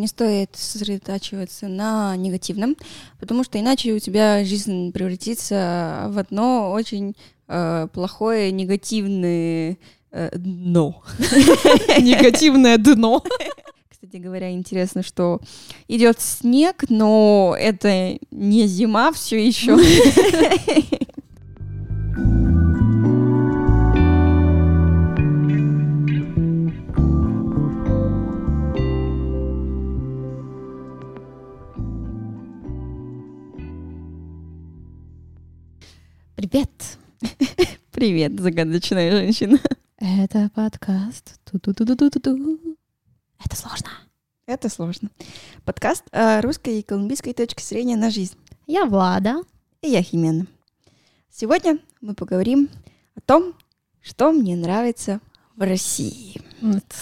не стоит сосредотачиваться на негативном, потому что иначе у тебя жизнь превратится в одно очень э, плохое негативное э, дно. Негативное дно. Кстати говоря, интересно, что идет снег, но это не зима все еще. Привет. Привет, загадочная женщина. Это подкаст. Ту-ту-ту-ту-ту-ту. Это сложно. Это сложно. Подкаст о русской и колумбийской точке зрения на жизнь. Я Влада. И я Химена. Сегодня мы поговорим о том, что мне нравится в России.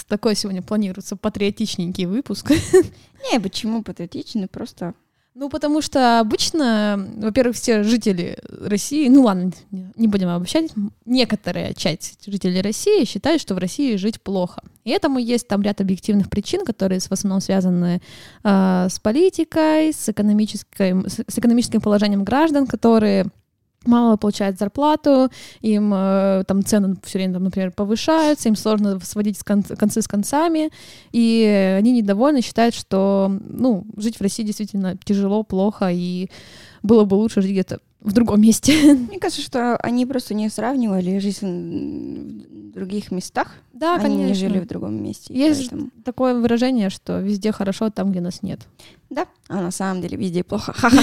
Такой сегодня планируется патриотичненький выпуск. Не, почему патриотичный, просто Ну, потому что обычно, во-первых, все жители России, ну ладно, не будем обобщать, некоторая часть жителей России считают, что в России жить плохо. И этому есть там ряд объективных причин, которые в основном связаны э, с политикой, с, экономической, с экономическим положением граждан, которые мало получают зарплату, им э, там цены все время, там, например, повышаются, им сложно сводить с кон- концы с концами, и они недовольны, считают, что, ну, жить в России действительно тяжело, плохо, и было бы лучше жить где-то в другом месте. Мне кажется, что они просто не сравнивали жизнь в других местах. Да, они конечно. не жили в другом месте. Есть поэтому- такое выражение, что везде хорошо там, где нас нет. Да, а на самом деле везде плохо. Ха-ха.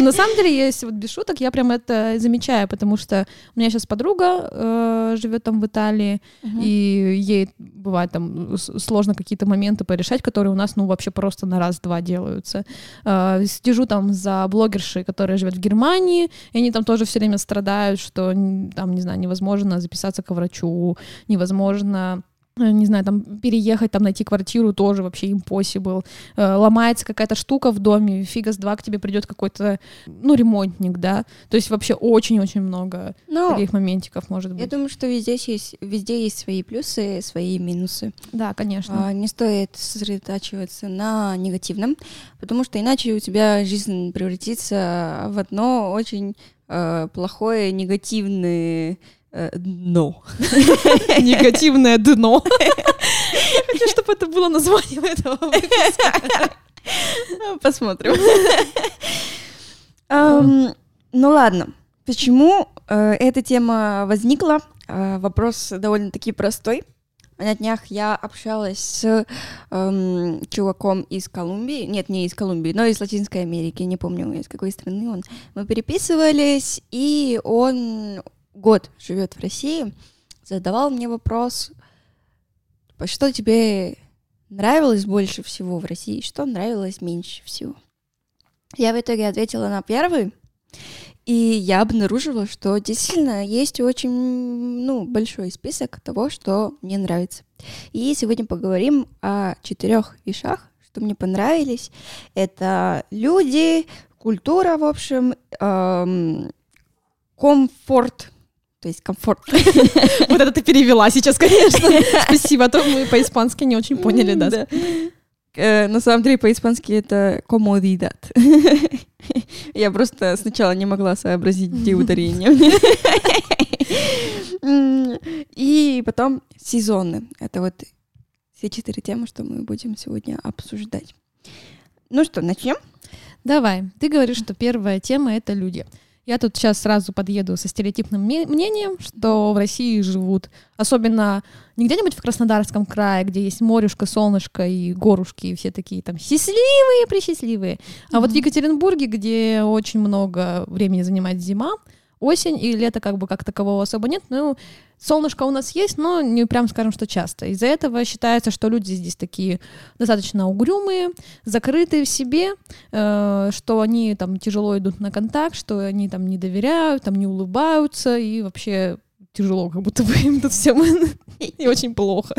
На самом деле, если вот без шуток, я прям это замечаю, потому что у меня сейчас подруга э, живет там в Италии, и ей бывает там сложно какие-то моменты порешать, которые у нас, ну, вообще просто на раз-два делаются. Э, Слежу там за блогершей, которая живет в Германии, и они там тоже все время страдают, что там, не знаю, невозможно записаться к врачу, невозможно не знаю, там переехать, там найти квартиру тоже вообще impossible. Э, Ломается какая-то штука в доме, фига с два к тебе придет какой-то, ну, ремонтник, да. То есть вообще очень-очень много Ну, таких моментиков может я быть. думаю, что везде есть, везде есть свои плюсы, свои минусы. Да, конечно. А, Не стоит сосредотачиваться на негативном, потому что иначе у тебя жизнь превратится в одно очень э, плохое негативное э, дно. Негативное дно. Я хочу, чтобы это было названием этого выпуска. Посмотрим. Ну ладно, почему э, эта тема возникла? Э, Вопрос довольно-таки простой. На днях я общалась с эм, чуваком из Колумбии, нет, не из Колумбии, но из Латинской Америки, не помню, из какой страны он. Мы переписывались, и он год живет в России, задавал мне вопрос, «Типа, что тебе нравилось больше всего в России, что нравилось меньше всего. Я в итоге ответила на первый, и я обнаружила, что действительно есть очень ну, большой список того, что мне нравится. И сегодня поговорим о четырех вещах, что мне понравились. Это люди, культура, в общем, эм, комфорт, то есть комфорт. Вот это ты перевела сейчас, конечно. Спасибо, а то мы по-испански не очень поняли, да. Э, На самом деле по-испански это comodidad. Я просто сначала не могла сообразить, где ударение. И потом сезоны. Это вот все четыре темы, что мы будем сегодня обсуждать. Ну что, начнем? Давай, ты говоришь, что первая тема — это люди. Я тут сейчас сразу подъеду со стереотипным мнением, что в России живут, особенно не где-нибудь в Краснодарском крае, где есть морюшка, солнышко и горушки, и все такие там счастливые, присчастливые. А вот в Екатеринбурге, где очень много времени занимает зима, осень и лето как бы как такового особо нет. Ну, солнышко у нас есть, но не прям скажем, что часто. Из-за этого считается, что люди здесь такие достаточно угрюмые, закрытые в себе, э, что они там тяжело идут на контакт, что они там не доверяют, там не улыбаются и вообще тяжело, как будто бы им тут всем и очень плохо.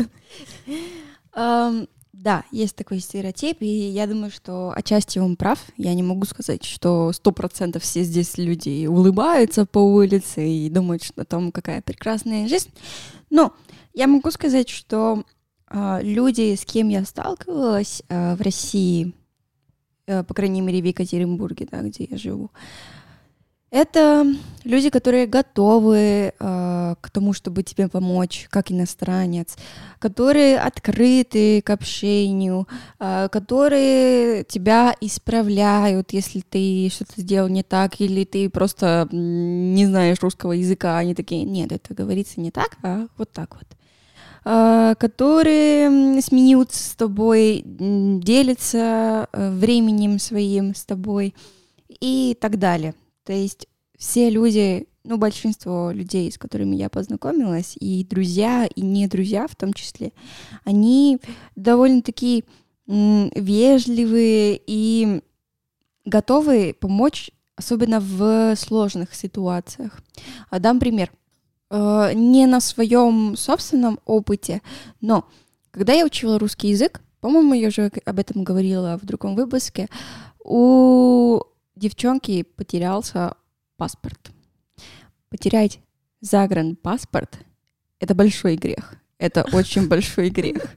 Да, есть такой стереотип, и я думаю, что отчасти он прав. Я не могу сказать, что сто процентов все здесь люди улыбаются по улице и думают, что там какая прекрасная жизнь. Но я могу сказать, что А, люди, с кем я сталкивалась а, в России, а, по крайней мере в Екатеринбурге, да, где я живу, это люди, которые готовы э, к тому, чтобы тебе помочь, как иностранец, которые открыты к общению, э, которые тебя исправляют, если ты что-то сделал не так, или ты просто не знаешь русского языка, они такие, нет, это говорится не так, а вот так вот которые смеются с тобой, делятся э, временем своим с тобой и так далее. То есть все люди, ну, большинство людей, с которыми я познакомилась, и друзья, и не друзья в том числе, они довольно-таки вежливые и готовы помочь, особенно в сложных ситуациях. А дам пример. Э, не на своем собственном опыте, но когда я учила русский язык, по-моему, я уже об этом говорила в другом выпуске, у девчонки потерялся паспорт. Потерять загранпаспорт — это большой грех. Это очень большой грех.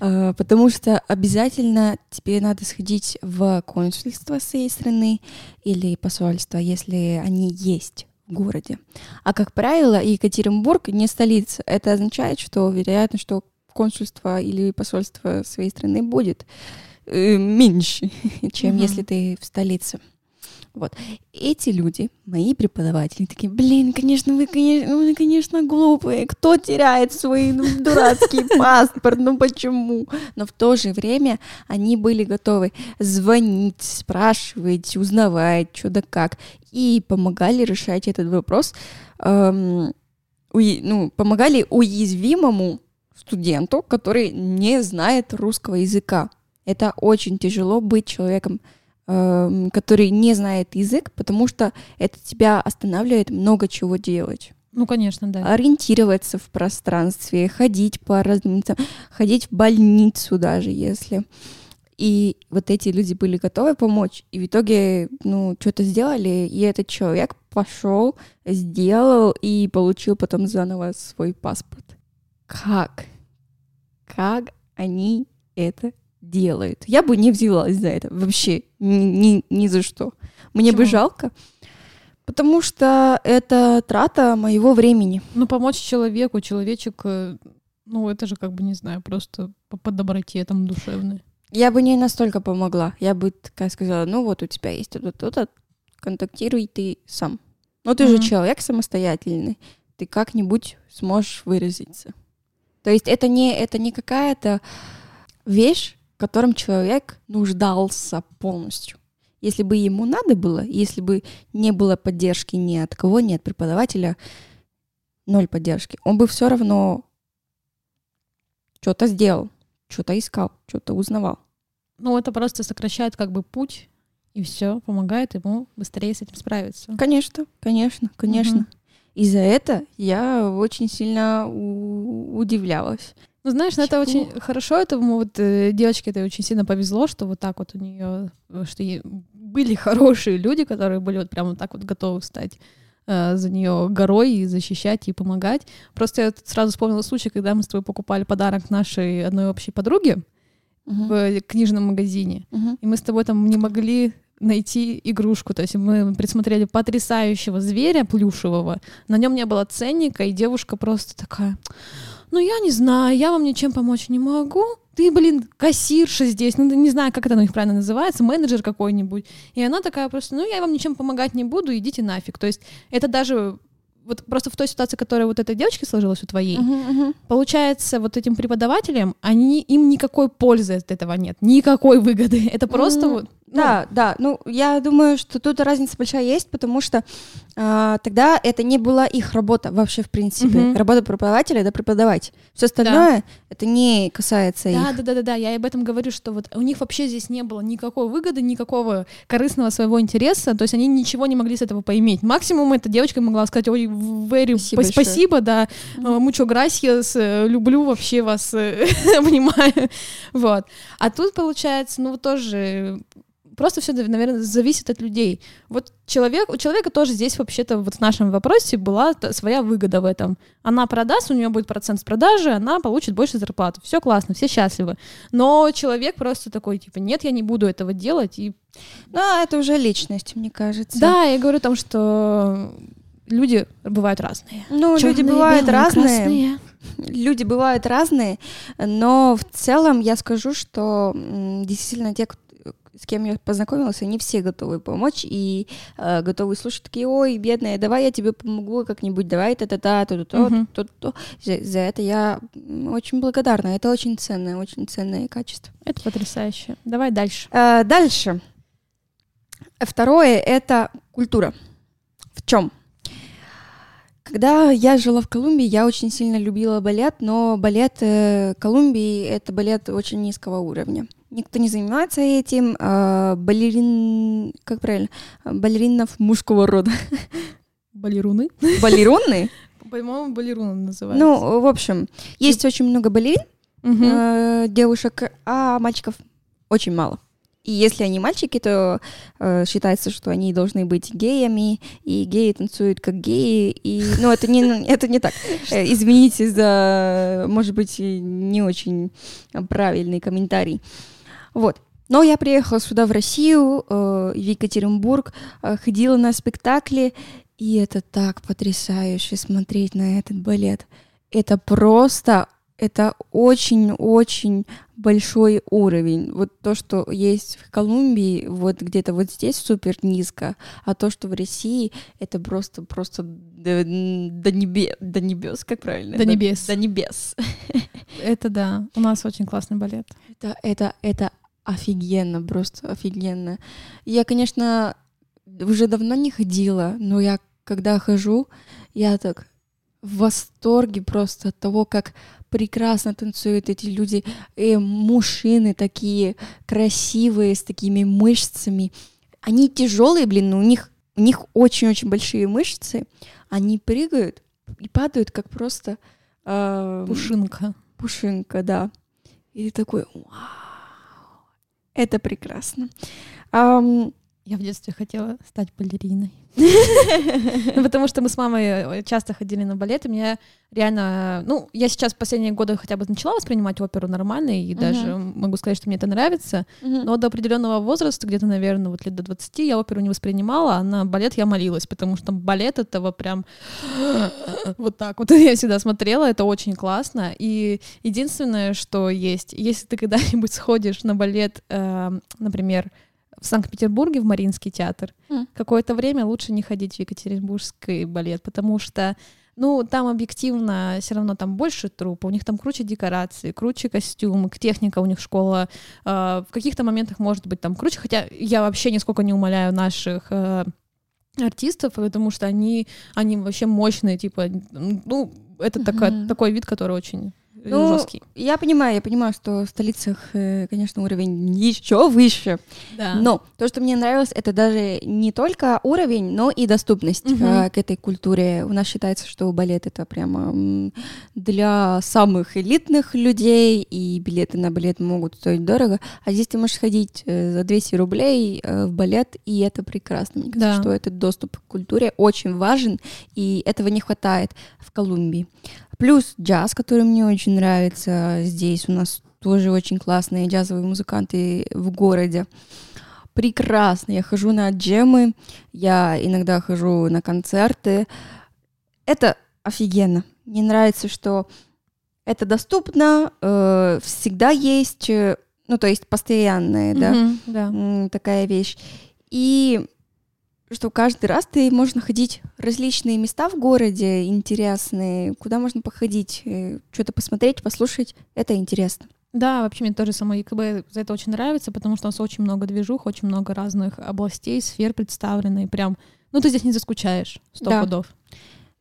А, потому что обязательно тебе надо сходить в консульство своей страны или посольство, если они есть в городе. А как правило, Екатеринбург не столица. Это означает, что вероятно, что консульство или посольство своей страны будет э, меньше, чем mm-hmm. если ты в столице. Вот. Эти люди, мои преподаватели, такие, блин, конечно, вы, конечно, вы, конечно, глупые. Кто теряет свой ну, дурацкий паспорт? Ну почему? Но в то же время они были готовы звонить, спрашивать, узнавать, что да как. И помогали решать этот вопрос. Эм, уи, ну, помогали уязвимому студенту, который не знает русского языка. Это очень тяжело быть человеком Эм, который не знает язык, потому что это тебя останавливает много чего делать. Ну, конечно, да. Ориентироваться в пространстве, ходить по разным ходить в больницу даже, если. И вот эти люди были готовы помочь, и в итоге, ну, что-то сделали, и этот человек пошел, сделал и получил потом заново свой паспорт. Как? Как они это делает. Я бы не взялась за это вообще ни, ни, ни за что. Мне Почему? бы жалко. Потому что это трата моего времени. Ну, помочь человеку, человечек, э, ну, это же как бы, не знаю, просто по, по доброте там душевной. Я бы не настолько помогла. Я бы такая сказала, ну вот у тебя есть вот то-то, контактируй ты сам. Но ты mm-hmm. же человек самостоятельный, ты как-нибудь сможешь выразиться. То есть это не, это не какая-то вещь, котором человек нуждался полностью. Если бы ему надо было, если бы не было поддержки ни от кого, ни от преподавателя, ноль поддержки, он бы все равно что-то сделал, что-то искал, что-то узнавал. Ну, это просто сокращает как бы путь, и все, помогает ему быстрее с этим справиться. Конечно, конечно, конечно. Угу. И за это я очень сильно удивлялась. Ну, знаешь, ну, это очень хорошо, этому вот э, девочке это очень сильно повезло, что вот так вот у нее, э, что ей были хорошие люди, которые были вот прямо вот так вот готовы стать э, за нее горой и защищать и помогать. Просто я сразу вспомнила случай, когда мы с тобой покупали подарок нашей одной общей подруге uh-huh. в книжном магазине, uh-huh. и мы с тобой там не могли найти игрушку. То есть мы присмотрели потрясающего зверя плюшевого, на нем не было ценника, и девушка просто такая ну я не знаю, я вам ничем помочь не могу. Ты, блин, кассирша здесь, ну не знаю, как это у них правильно называется, менеджер какой-нибудь. И она такая просто, ну я вам ничем помогать не буду, идите нафиг. То есть это даже вот просто в той ситуации, которая вот этой девочке сложилась у твоей, uh-huh, uh-huh. получается, вот этим преподавателям, они, им никакой пользы от этого нет, никакой выгоды. Это просто uh-huh. вот ну. Да, да. Ну, я думаю, что тут разница большая есть, потому что э, тогда это не была их работа вообще, в принципе. Угу. Работа преподавателя это преподавать. Все остальное да. это не касается да, их. Да, да, да, да. Я об этом говорю, что вот у них вообще здесь не было никакой выгоды, никакого корыстного своего интереса. То есть они ничего не могли с этого поиметь. Максимум эта девочка могла сказать: Ой, very спасибо, спасибо да, мучо mm грасиас, э, люблю вообще вас, э, понимаю. Вот. А тут получается, ну, тоже просто все, наверное, зависит от людей. Вот человек, у человека тоже здесь вообще-то вот в нашем вопросе была своя выгода в этом. Она продаст, у нее будет процент с продажи, она получит больше зарплату. Все классно, все счастливы. Но человек просто такой, типа, нет, я не буду этого делать. И... Ну, это уже личность, мне кажется. Да, я говорю о том, что люди бывают разные. Ну, Черные, люди бывают белые, разные. Красные. Люди бывают разные, но в целом я скажу, что действительно те, с кем я познакомилась, они все готовы помочь и э, готовы слушать такие, ой, бедная, давай я тебе помогу как-нибудь, давай та-та-та, то-то, то-то. За, за это я очень благодарна. Это очень ценное, очень ценное качество. Это потрясающе. Давай дальше. Э, дальше. Второе — это культура. В чем? Когда я жила в Колумбии, я очень сильно любила балет, но балет э, Колумбии — это балет очень низкого уровня. Никто не занимается этим. Э, балерин... Как правильно? Балеринов мужского рода. Балеруны? Балеруны? По-моему, балеруны называются. Ну, в общем, есть очень много балерин, э, девушек, а мальчиков очень мало. И если они мальчики, то э, считается, что они должны быть геями, и геи танцуют как геи. И, ну, это не, это не так. Э, извините за, может быть, не очень правильный комментарий. Вот. Но я приехала сюда, в Россию, э, в Екатеринбург, э, ходила на спектакли, и это так потрясающе смотреть на этот балет. Это просто это очень-очень большой уровень. Вот то, что есть в Колумбии, вот где-то вот здесь супер низко, а то, что в России, это просто просто до, до, небе, до небес, как правильно? До небес. До, до небес. Это да. У нас очень классный балет. Это, это, это офигенно, просто офигенно. Я, конечно, уже давно не ходила, но я когда хожу, я так в восторге просто от того, как прекрасно танцуют эти люди, и мужчины такие красивые, с такими мышцами. Они тяжелые, блин, но у них, у них очень-очень большие мышцы. Они прыгают и падают, как просто... Э, пушинка. Пушинка, да. И ты такой, вау, это прекрасно. Я в детстве хотела стать балериной. Ну, потому что мы с мамой э, часто ходили на балет, и мне реально... Ну, я сейчас последние годы хотя бы начала воспринимать оперу нормально, и даже могу сказать, что мне это нравится, но до определенного возраста, где-то, наверное, вот лет до 20, я оперу не воспринимала, а на балет я молилась, потому что балет этого прям вот так вот. Я всегда смотрела, это очень классно, и единственное, что есть, если ты когда-нибудь сходишь на балет, э, например, в Санкт-Петербурге в Мариинский театр. Mm. Какое-то время лучше не ходить в Екатеринбургский балет, потому что ну, там объективно все равно там больше трупа, у них там круче декорации, круче костюмы, техника у них школа. Э, в каких-то моментах может быть там круче, хотя я вообще нисколько не умоляю наших э, артистов, потому что они, они вообще мощные, типа, ну, это mm-hmm. такой, такой вид, который очень ну, жесткий. Я понимаю, я понимаю, что в столицах, э, конечно, уровень еще выше. Да. Но то, что мне нравилось, это даже не только уровень, но и доступность угу. к этой культуре. У нас считается, что балет это прямо для самых элитных людей, и билеты на балет могут стоить дорого. А здесь ты можешь ходить э, за 200 рублей в балет, и это прекрасно. Мне кажется, да. что этот доступ к культуре очень важен, и этого не хватает в Колумбии. Плюс джаз, который мне очень нравится здесь. У нас тоже очень классные джазовые музыканты в городе. Прекрасно. Я хожу на джемы, я иногда хожу на концерты. Это офигенно. Мне нравится, что это доступно, э, всегда есть, э, ну, то есть постоянная, mm-hmm, да, да, такая вещь. И что каждый раз ты можешь находить различные места в городе интересные, куда можно походить, э, что-то посмотреть, послушать. Это интересно. Да, вообще мне тоже самое ЕКБ за это очень нравится, потому что у нас очень много движух, очень много разных областей, сфер представлены, прям, ну ты здесь не заскучаешь, сто да. пудов.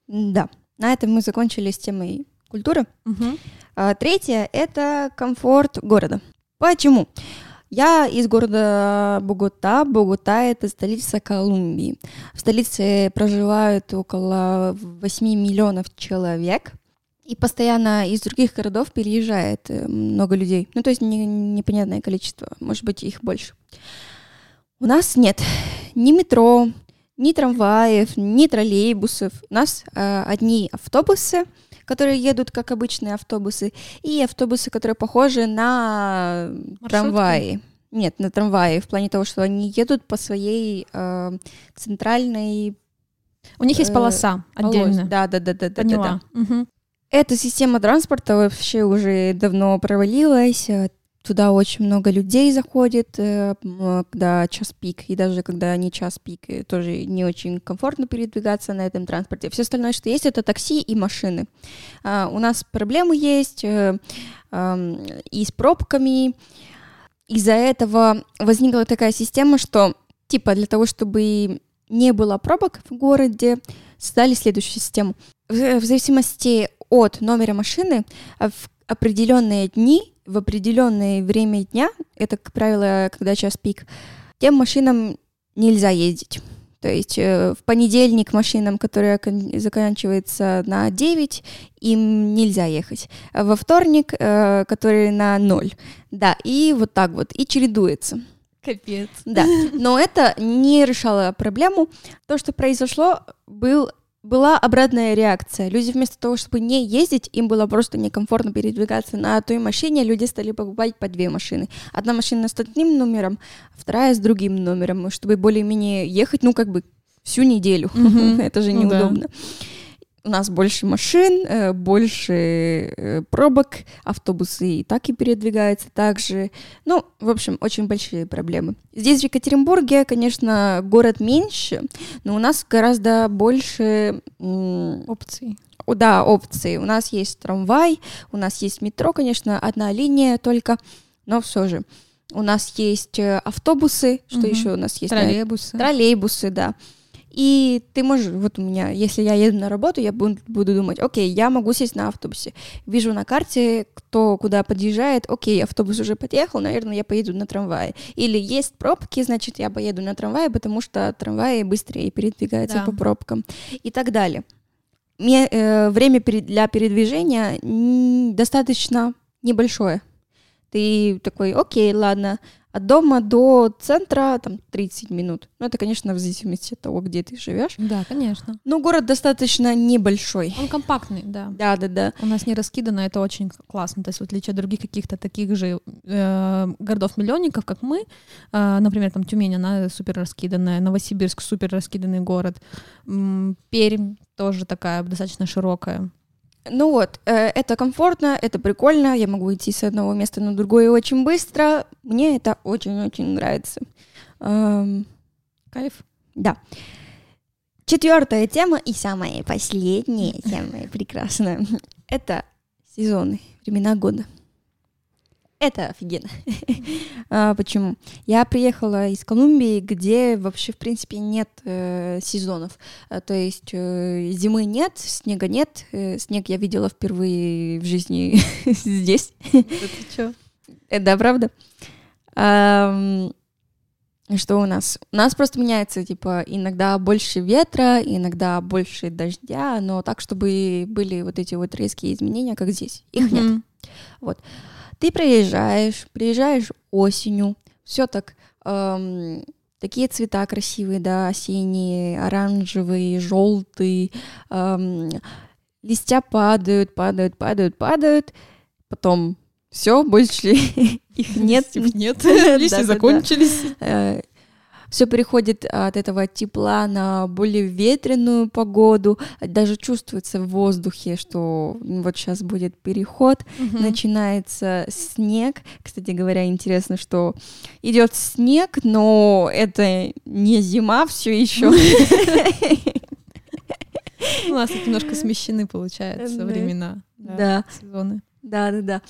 Да, на этом мы закончили с темой культуры. Угу. А, третье — это комфорт города. Почему? Я из города Богота. Богота — это столица Колумбии. В столице проживают около 8 миллионов человек. И постоянно из других городов переезжает э, много людей. Ну, то есть не, непонятное количество, может быть, их больше. У нас нет ни метро, ни трамваев, ни троллейбусов. У нас э, одни автобусы, которые едут как обычные автобусы, и автобусы, которые похожи на Маршрутки? трамваи. Нет, на трамваи, в плане того, что они едут по своей э, центральной У них есть Э, полоса полосе. отдельно. Да, да, да, да, да, да. Мгм. Эта система транспорта вообще уже давно провалилась. Э, Туда очень много людей заходит, э, м, когда час пик, и даже когда не час пик, э, тоже не очень комфортно передвигаться на этом транспорте. Все остальное, что есть, это такси и машины. А, У нас проблемы есть э, и с пробками. Из-за этого возникла такая система, что типа для того, чтобы не было пробок в городе, создали следующую систему. В, в зависимости от номера машины а в определенные дни, в определенное время дня, это, как правило, когда час пик, тем машинам нельзя ездить. То есть э, в понедельник машинам, которые окон- заканчиваются на 9, им нельзя ехать. А во вторник, э, который на 0. Да, и вот так вот, и чередуется. Капец. Да, но это не решало проблему. То, что произошло, был, была обратная реакция. Люди вместо того, чтобы не ездить, им было просто некомфортно передвигаться на той машине, люди стали покупать по две машины. Одна машина с одним номером, вторая с другим номером, чтобы более-менее ехать, ну, как бы всю неделю. Это же Ну да. У нас больше машин, э, больше э, пробок, автобусы и так и передвигаются также. Ну, в общем, очень большие проблемы. Здесь, в Екатеринбурге, конечно, город меньше, но у нас гораздо больше м, Опции. о, да, опций. У нас есть трамвай, у нас есть метро, конечно, одна линия только, но все же. У нас есть э, автобусы, что Мгм. еще у нас есть? Троллейбусы. Троллейбусы, да. И ты можешь, вот у меня, если я еду на работу, я буду, думать, окей, я могу сесть на автобусе. Вижу на карте, кто куда подъезжает, окей, автобус уже подъехал, наверное, я поеду на трамвае. Или есть пробки, значит, я поеду на трамвае, потому что трамваи быстрее передвигаются Да. по пробкам и так далее. Ме- э, время для передвижения достаточно небольшое. Ты такой, окей, ладно, от дома до центра там 30 минут. Ну, это, конечно, в зависимости от того, где ты живешь. Да, конечно. Но город достаточно небольшой. Он компактный, да. Да, да, да. У нас не раскидано, это очень классно. То есть в отличие от других каких-то таких же э, городов-миллионников, как мы, э, например, там Тюмень, она супер раскиданная, Новосибирск супер раскиданный город, Пермь тоже такая достаточно широкая. Ну вот, э, это комфортно, это прикольно, я могу идти с одного места на другое очень быстро. Мне это очень-очень нравится. Эм, Кайф. Да. Четвертая тема и самая последняя тема, прекрасная, это сезоны, времена года. Это офигенно. А, Почему? Я приехала из Колумбии, где вообще, в принципе, нет э, сезонов. А, То есть э, зимы нет, снега нет. Э, Снег я видела впервые в жизни здесь. Э, Да, правда? Что у нас? У нас просто меняется, типа, иногда больше ветра, иногда больше дождя, но так, чтобы были вот эти вот резкие изменения, как здесь. Их нет. Мгм. Ты приезжаешь, приезжаешь осенью, все так, эм, такие цвета красивые, да, осенние, оранжевые, желтые, эм, листья падают, падают, падают, падают, потом все, больше их нет. Листьев нет. Листья закончились. Все переходит от этого тепла на более ветреную погоду. Даже чувствуется в воздухе, что вот сейчас будет переход. Мгм. начинается снег. Кстати говоря, интересно, что идет снег, но это не зима все еще. У нас немножко смещены, получается, времена. Сезоны. Да, да, да.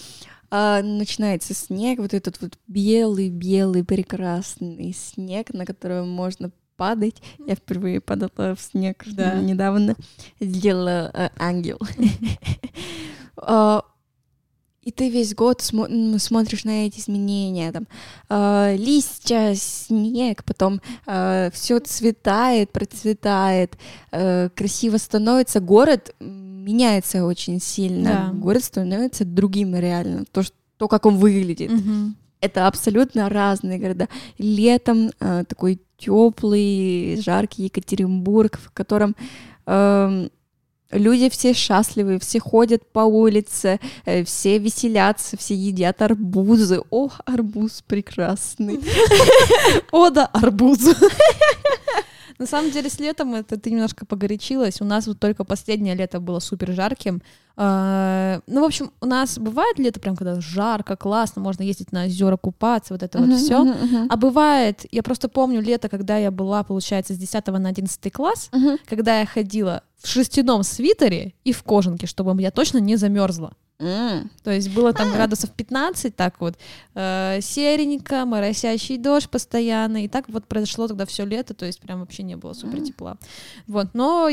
А, начинается снег, вот этот вот белый-белый прекрасный снег, на котором можно падать. Я впервые падала в снег Да. недавно. Сделала э, ангел. А, И ты весь год смо- смотришь на эти изменения, там а, листья, снег, потом все цветает, процветает, э, красиво становится. Город меняется очень сильно. Да. Город становится другим реально. То, что, то как он выглядит. Мгм. это абсолютно разные города. Летом э, такой теплый, жаркий Екатеринбург, в котором э, люди все счастливы, все ходят по улице, э, все веселятся, все едят арбузы. О, арбуз прекрасный. О, да, арбуз. На самом деле, с летом это ты немножко погорячилась. У нас вот только последнее лето было супер жарким. А, ну, в общем, у нас бывает лето прям, когда жарко, классно, можно ездить на озера, купаться, вот это вот все. А бывает, я просто помню лето, когда я была, получается, с 10 на 11 класс, когда я ходила в шерстяном свитере и в кожанке, чтобы я точно не замерзла. Mm. То есть было там а. градусов 15, так вот, э, серенько, моросящий дождь постоянно, и так вот произошло тогда все лето, то есть прям вообще не было супер тепла. Вот, но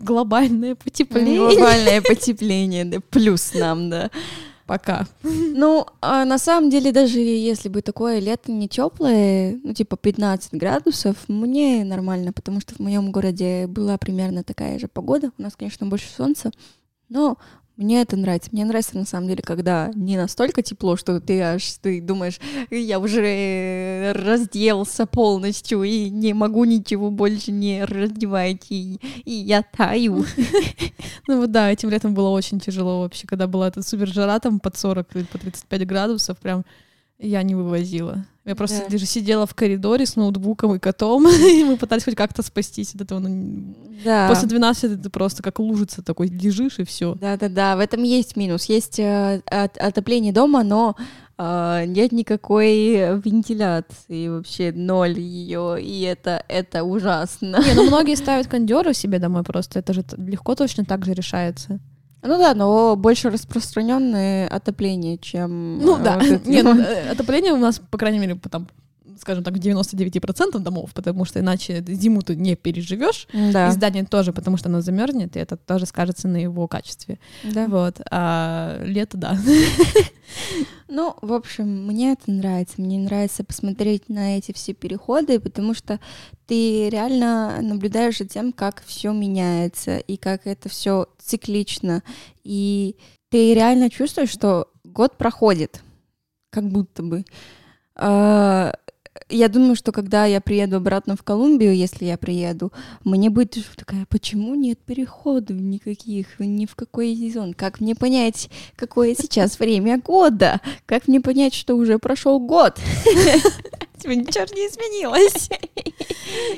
глобальное потепление. Глобальное потепление, да, плюс нам, да. Пока. Ну, а на самом деле, даже если бы такое лето не теплое, ну, типа 15 градусов, мне нормально, потому что в моем городе была примерно такая же погода. У нас, конечно, больше солнца, но мне это нравится. Мне нравится, на самом деле, когда не настолько тепло, что ты аж ты думаешь, я уже разделся полностью и не могу ничего больше не раздевать, и, и я таю. Ну вот да, этим летом было очень тяжело вообще, когда была эта супер жара там под 40, по 35 градусов, прям я не вывозила. Я просто да. даже сидела в коридоре с ноутбуком и котом, и мы пытались хоть как-то спастись от этого. Ну, да. После 12 ты просто как лужица такой лежишь, и все. Да-да-да, в этом есть минус. Есть э, от, отопление дома, но э, нет никакой вентиляции, вообще ноль ее, и это, это ужасно. Не, ну многие ставят кондеры себе домой просто, это же легко точно так же решается. Ну да, но больше распространенное отопление, чем... Ну да, вот нет, э, отопление у нас, по крайней мере, там, скажем так, в 99% домов, потому что иначе зиму ты не переживешь, да. и здание тоже, потому что оно замерзнет, и это тоже скажется на его качестве. Да. Вот. А лето, да. Ну, в общем, мне это нравится. Мне нравится посмотреть на эти все переходы, потому что ты реально наблюдаешь за тем, как все меняется и как это все циклично. И ты реально чувствуешь, что год проходит, как будто бы. А, я думаю, что когда я приеду обратно в Колумбию, если я приеду, мне будет такая, почему нет переходов никаких, ни в какой сезон? Как мне понять, какое сейчас время года? Как мне понять, что уже прошел год? Тебе ничего не изменилось.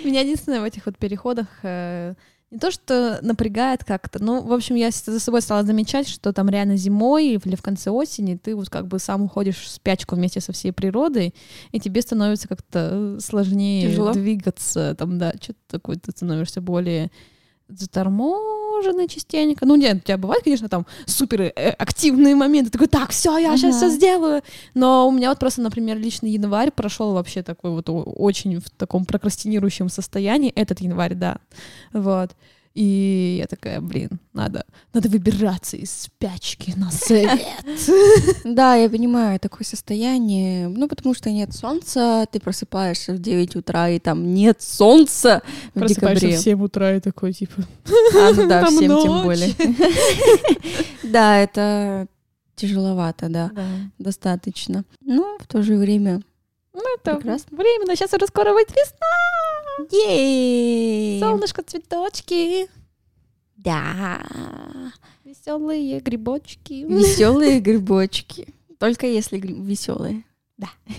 Меня единственное в этих вот переходах э, не то, что напрягает как-то, но, в общем, я за собой стала замечать, что там реально зимой или в конце осени ты вот как бы сам уходишь в спячку вместе со всей природой, и тебе становится как-то сложнее Тяжело. двигаться, там, да, что-то такое, ты становишься более заторможенный частенько. Ну, нет, у тебя бывают, конечно, там супер э, активные моменты. Ты такой, так, все, я uh-huh. сейчас все сделаю. Но у меня вот просто, например, личный январь прошел вообще такой вот очень в таком прокрастинирующем состоянии. Этот январь, да. Вот. И я такая, блин, надо, надо выбираться из спячки на свет. Да, я понимаю такое состояние. Ну, потому что нет солнца, ты просыпаешься в 9 утра, и там нет солнца в декабре. в 7 утра и такой, типа... А, ну да, в 7 тем более. Да, это тяжеловато, да, достаточно. Ну, в то же время ну, это Прекрасно. временно. Сейчас уже скоро будет весна. Ей! Солнышко, цветочки. Да. Веселые грибочки. Веселые грибочки. Только если веселые. Да.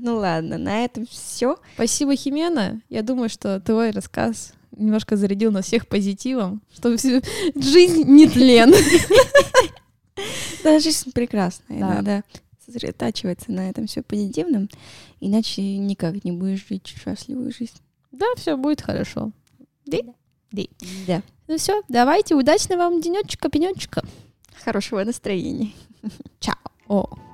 Ну ладно, на этом все. Спасибо, Химена. Я думаю, что твой рассказ немножко зарядил нас всех позитивом, что жизнь не тлен. Да, жизнь прекрасная. Да. Надо сосредотачиваться на этом все позитивном, иначе никак не будешь жить счастливую жизнь. Да, все будет хорошо. Да. Да. да. Ну все, давайте, удачного вам денечка, пенечка. Хорошего настроения. Чао.